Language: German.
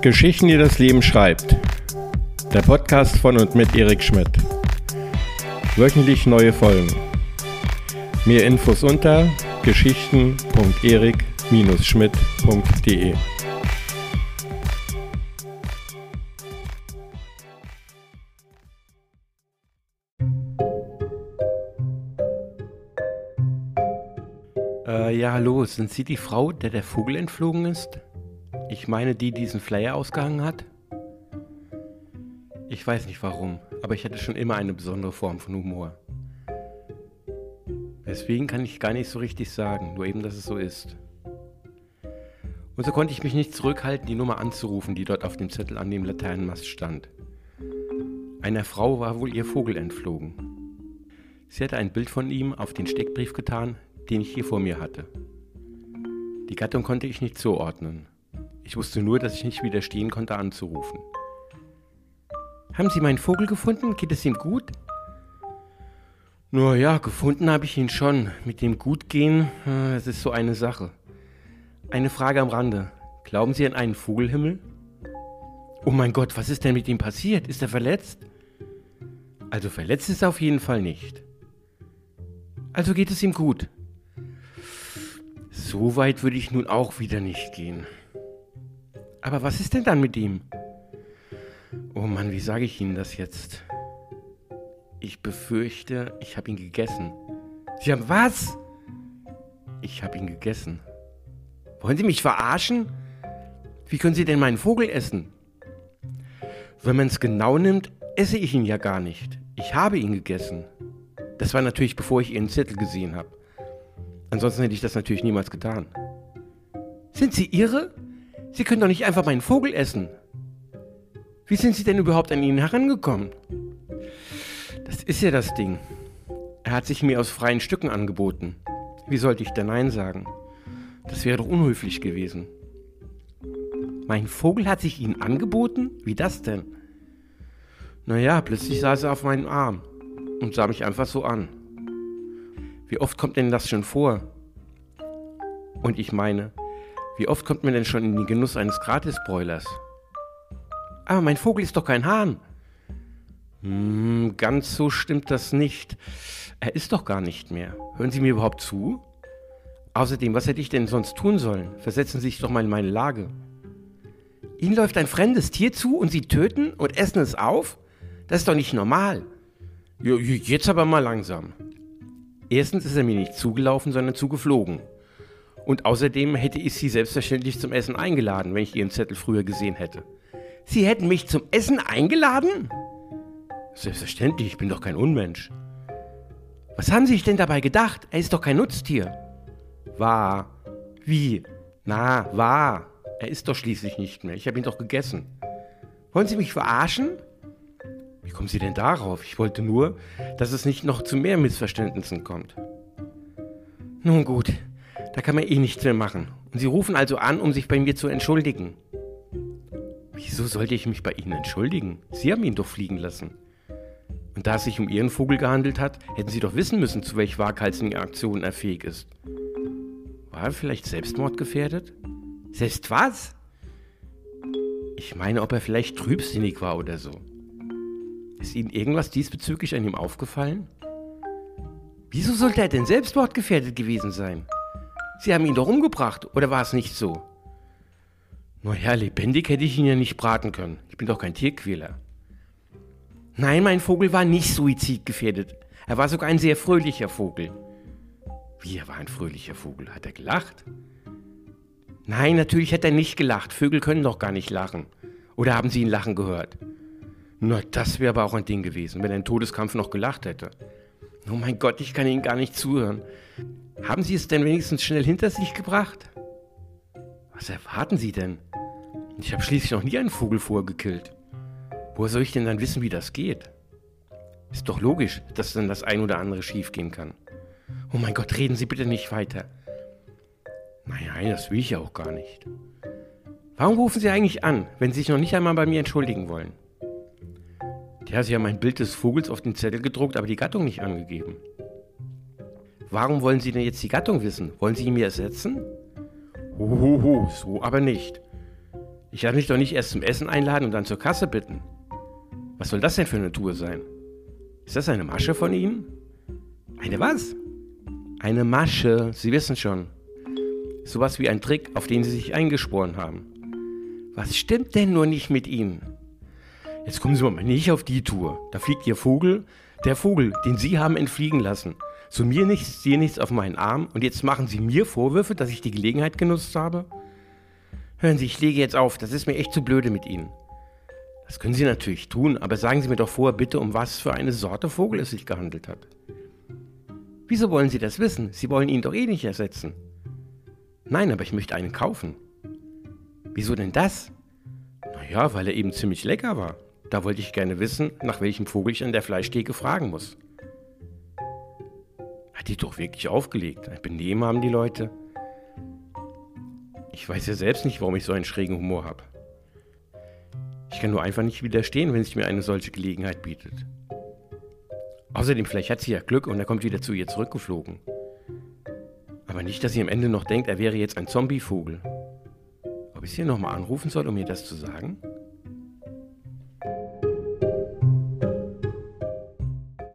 Geschichten, die das Leben schreibt. Der Podcast von und mit Erik Schmidt. Wöchentlich neue Folgen. Mehr Infos unter geschichten.erik-schmidt.de. Äh, ja, hallo, sind Sie die Frau, der der Vogel entflogen ist? Ich meine, die diesen Flyer ausgehangen hat? Ich weiß nicht warum, aber ich hatte schon immer eine besondere Form von Humor. Deswegen kann ich gar nicht so richtig sagen, nur eben, dass es so ist. Und so konnte ich mich nicht zurückhalten, die Nummer anzurufen, die dort auf dem Zettel an dem Laternenmast stand. Einer Frau war wohl ihr Vogel entflogen. Sie hatte ein Bild von ihm auf den Steckbrief getan, den ich hier vor mir hatte. Die Gattung konnte ich nicht zuordnen. Ich wusste nur, dass ich nicht widerstehen konnte, anzurufen. Haben Sie meinen Vogel gefunden? Geht es ihm gut? Nur ja, gefunden habe ich ihn schon. Mit dem Gutgehen, äh, das ist so eine Sache. Eine Frage am Rande. Glauben Sie an einen Vogelhimmel? Oh mein Gott, was ist denn mit ihm passiert? Ist er verletzt? Also verletzt ist er auf jeden Fall nicht. Also geht es ihm gut. So weit würde ich nun auch wieder nicht gehen. Aber was ist denn dann mit ihm? Oh Mann, wie sage ich Ihnen das jetzt? Ich befürchte, ich habe ihn gegessen. Sie haben was? Ich habe ihn gegessen. Wollen Sie mich verarschen? Wie können Sie denn meinen Vogel essen? Wenn man es genau nimmt, esse ich ihn ja gar nicht. Ich habe ihn gegessen. Das war natürlich, bevor ich Ihren Zettel gesehen habe. Ansonsten hätte ich das natürlich niemals getan. Sind Sie irre? Sie können doch nicht einfach meinen Vogel essen. Wie sind Sie denn überhaupt an ihn herangekommen? Das ist ja das Ding. Er hat sich mir aus freien Stücken angeboten. Wie sollte ich da Nein sagen? Das wäre doch unhöflich gewesen. Mein Vogel hat sich Ihnen angeboten? Wie das denn? Naja, plötzlich saß er auf meinem Arm und sah mich einfach so an. Wie oft kommt denn das schon vor? Und ich meine, wie oft kommt man denn schon in den Genuss eines Gratisbräulers? Aber mein Vogel ist doch kein Hahn. Hm, ganz so stimmt das nicht. Er ist doch gar nicht mehr. Hören Sie mir überhaupt zu? Außerdem, was hätte ich denn sonst tun sollen? Versetzen Sie sich doch mal in meine Lage. Ihnen läuft ein fremdes Tier zu und Sie töten und essen es auf? Das ist doch nicht normal. Jetzt aber mal langsam. Erstens ist er mir nicht zugelaufen, sondern zugeflogen. Und außerdem hätte ich Sie selbstverständlich zum Essen eingeladen, wenn ich Ihren Zettel früher gesehen hätte. Sie hätten mich zum Essen eingeladen? Selbstverständlich, ich bin doch kein Unmensch. Was haben Sie sich denn dabei gedacht? Er ist doch kein Nutztier. Wahr. Wie? Na, wahr. Er ist doch schließlich nicht mehr. Ich habe ihn doch gegessen. Wollen Sie mich verarschen? Wie kommen Sie denn darauf? Ich wollte nur, dass es nicht noch zu mehr Missverständnissen kommt. Nun gut, da kann man eh nichts mehr machen. Und Sie rufen also an, um sich bei mir zu entschuldigen. Wieso sollte ich mich bei Ihnen entschuldigen? Sie haben ihn doch fliegen lassen. Und da es sich um Ihren Vogel gehandelt hat, hätten Sie doch wissen müssen, zu welch waghalsigen Aktionen er fähig ist. War er vielleicht selbstmordgefährdet? Selbst was? Ich meine, ob er vielleicht trübsinnig war oder so. Ist Ihnen irgendwas diesbezüglich an ihm aufgefallen? Wieso sollte er denn selbstmordgefährdet gewesen sein? Sie haben ihn doch umgebracht, oder war es nicht so? Naja, lebendig hätte ich ihn ja nicht braten können. Ich bin doch kein Tierquäler. Nein, mein Vogel war nicht suizidgefährdet. Er war sogar ein sehr fröhlicher Vogel. Wie, er war ein fröhlicher Vogel? Hat er gelacht? Nein, natürlich hat er nicht gelacht. Vögel können doch gar nicht lachen. Oder haben Sie ihn lachen gehört? Na, das wäre aber auch ein Ding gewesen, wenn im Todeskampf noch gelacht hätte. Oh mein Gott, ich kann Ihnen gar nicht zuhören. Haben Sie es denn wenigstens schnell hinter sich gebracht? Was erwarten Sie denn? Ich habe schließlich noch nie einen Vogel vorgekillt. Woher soll ich denn dann wissen, wie das geht? Ist doch logisch, dass dann das ein oder andere schiefgehen kann. Oh mein Gott, reden Sie bitte nicht weiter. Nein, nein, das will ich ja auch gar nicht. Warum rufen Sie eigentlich an, wenn Sie sich noch nicht einmal bei mir entschuldigen wollen? Ja, Sie haben ein Bild des Vogels auf den Zettel gedruckt, aber die Gattung nicht angegeben. Warum wollen Sie denn jetzt die Gattung wissen? Wollen Sie ihn mir ersetzen? Hohoho, so aber nicht. Ich werde mich doch nicht erst zum Essen einladen und dann zur Kasse bitten. Was soll das denn für eine Tour sein? Ist das eine Masche von Ihnen? Eine was? Eine Masche, Sie wissen schon. Sowas wie ein Trick, auf den Sie sich eingeschworen haben. Was stimmt denn nur nicht mit Ihnen? Jetzt kommen Sie mal nicht auf die Tour. Da fliegt Ihr Vogel, der Vogel, den Sie haben entfliegen lassen. Zu mir nichts, dir nichts auf meinen Arm und jetzt machen Sie mir Vorwürfe, dass ich die Gelegenheit genutzt habe? Hören Sie, ich lege jetzt auf, das ist mir echt zu blöde mit Ihnen. Das können Sie natürlich tun, aber sagen Sie mir doch vorher bitte, um was für eine Sorte Vogel es sich gehandelt hat. Wieso wollen Sie das wissen? Sie wollen ihn doch eh nicht ersetzen. Nein, aber ich möchte einen kaufen. Wieso denn das? Naja, weil er eben ziemlich lecker war. Da wollte ich gerne wissen, nach welchem Vogel ich an der Fleischtheke fragen muss. Hat die doch wirklich aufgelegt. Ein Benehmen haben die Leute. Ich weiß ja selbst nicht, warum ich so einen schrägen Humor habe. Ich kann nur einfach nicht widerstehen, wenn sich mir eine solche Gelegenheit bietet. Außerdem, vielleicht hat sie ja Glück und er kommt wieder zu ihr zurückgeflogen. Aber nicht, dass sie am Ende noch denkt, er wäre jetzt ein Zombievogel. Ob ich sie nochmal anrufen soll, um ihr das zu sagen?